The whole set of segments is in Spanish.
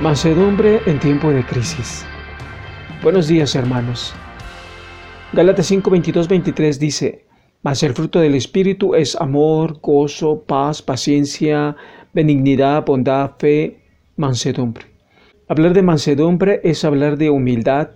Mansedumbre en tiempo de crisis. Buenos días hermanos. Gálatas 5, 22, 23 dice, Mas el fruto del Espíritu es amor, gozo, paz, paciencia, benignidad, bondad, fe, mansedumbre. Hablar de mansedumbre es hablar de humildad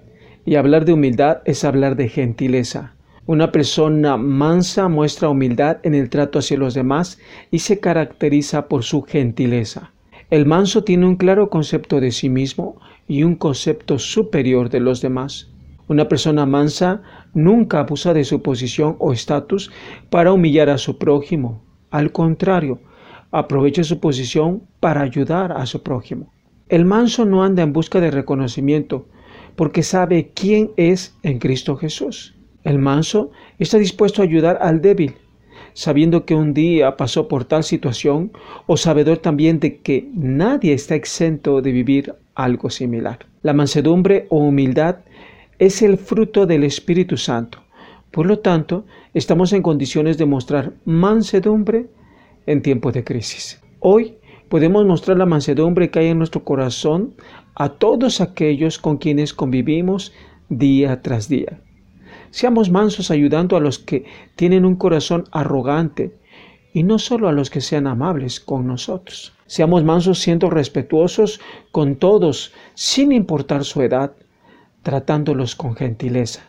y hablar de humildad es hablar de gentileza. Una persona mansa muestra humildad en el trato hacia los demás y se caracteriza por su gentileza. El manso tiene un claro concepto de sí mismo y un concepto superior de los demás. Una persona mansa nunca abusa de su posición o estatus para humillar a su prójimo. Al contrario, aprovecha su posición para ayudar a su prójimo. El manso no anda en busca de reconocimiento porque sabe quién es en Cristo Jesús. El manso está dispuesto a ayudar al débil sabiendo que un día pasó por tal situación, o sabedor también de que nadie está exento de vivir algo similar. La mansedumbre o humildad es el fruto del Espíritu Santo. Por lo tanto, estamos en condiciones de mostrar mansedumbre en tiempos de crisis. Hoy podemos mostrar la mansedumbre que hay en nuestro corazón a todos aquellos con quienes convivimos día tras día. Seamos mansos ayudando a los que tienen un corazón arrogante y no solo a los que sean amables con nosotros. Seamos mansos siendo respetuosos con todos, sin importar su edad, tratándolos con gentileza.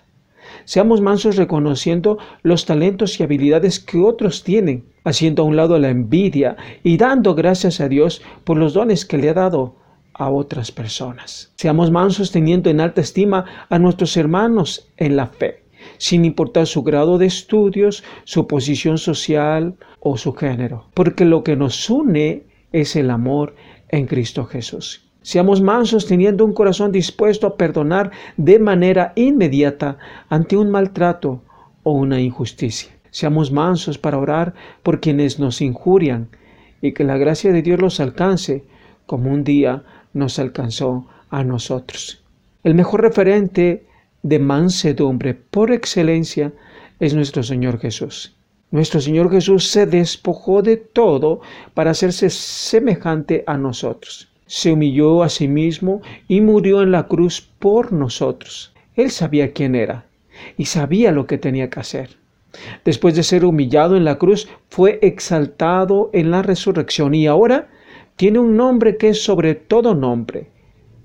Seamos mansos reconociendo los talentos y habilidades que otros tienen, haciendo a un lado la envidia y dando gracias a Dios por los dones que le ha dado a otras personas. Seamos mansos teniendo en alta estima a nuestros hermanos en la fe sin importar su grado de estudios, su posición social o su género, porque lo que nos une es el amor en Cristo Jesús. Seamos mansos teniendo un corazón dispuesto a perdonar de manera inmediata ante un maltrato o una injusticia. Seamos mansos para orar por quienes nos injurian y que la gracia de Dios los alcance como un día nos alcanzó a nosotros. El mejor referente de mansedumbre por excelencia es nuestro Señor Jesús. Nuestro Señor Jesús se despojó de todo para hacerse semejante a nosotros. Se humilló a sí mismo y murió en la cruz por nosotros. Él sabía quién era y sabía lo que tenía que hacer. Después de ser humillado en la cruz, fue exaltado en la resurrección y ahora tiene un nombre que es sobre todo nombre.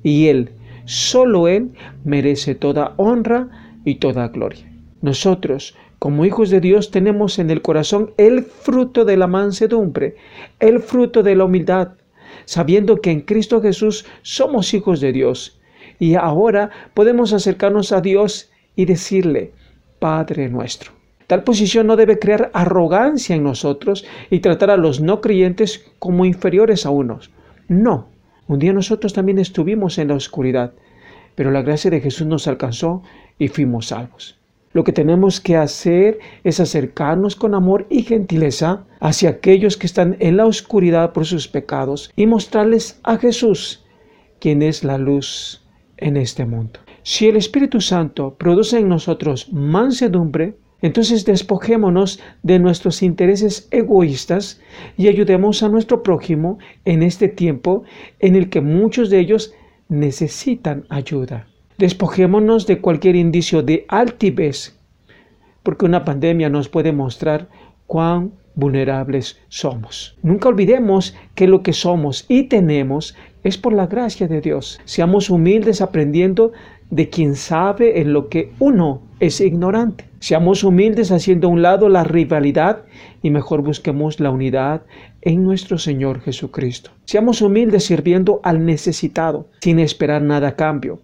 Y Él Solo Él merece toda honra y toda gloria. Nosotros, como hijos de Dios, tenemos en el corazón el fruto de la mansedumbre, el fruto de la humildad, sabiendo que en Cristo Jesús somos hijos de Dios. Y ahora podemos acercarnos a Dios y decirle, Padre nuestro. Tal posición no debe crear arrogancia en nosotros y tratar a los no creyentes como inferiores a unos. No, un día nosotros también estuvimos en la oscuridad, pero la gracia de Jesús nos alcanzó y fuimos salvos. Lo que tenemos que hacer es acercarnos con amor y gentileza hacia aquellos que están en la oscuridad por sus pecados y mostrarles a Jesús, quien es la luz en este mundo. Si el Espíritu Santo produce en nosotros mansedumbre, entonces despojémonos de nuestros intereses egoístas y ayudemos a nuestro prójimo en este tiempo en el que muchos de ellos necesitan ayuda. Despojémonos de cualquier indicio de altivez, porque una pandemia nos puede mostrar cuán vulnerables somos. Nunca olvidemos que lo que somos y tenemos es por la gracia de Dios. Seamos humildes aprendiendo de quien sabe en lo que uno es ignorante. Seamos humildes haciendo a un lado la rivalidad y mejor busquemos la unidad en nuestro Señor Jesucristo. Seamos humildes sirviendo al necesitado sin esperar nada a cambio,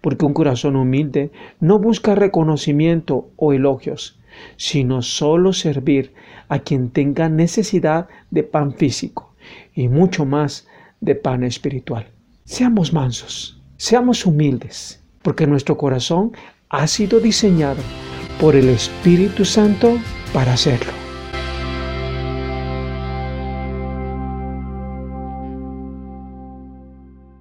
porque un corazón humilde no busca reconocimiento o elogios, sino solo servir a quien tenga necesidad de pan físico y mucho más de pan espiritual. Seamos mansos, seamos humildes, porque nuestro corazón ha sido diseñado por el Espíritu Santo para hacerlo.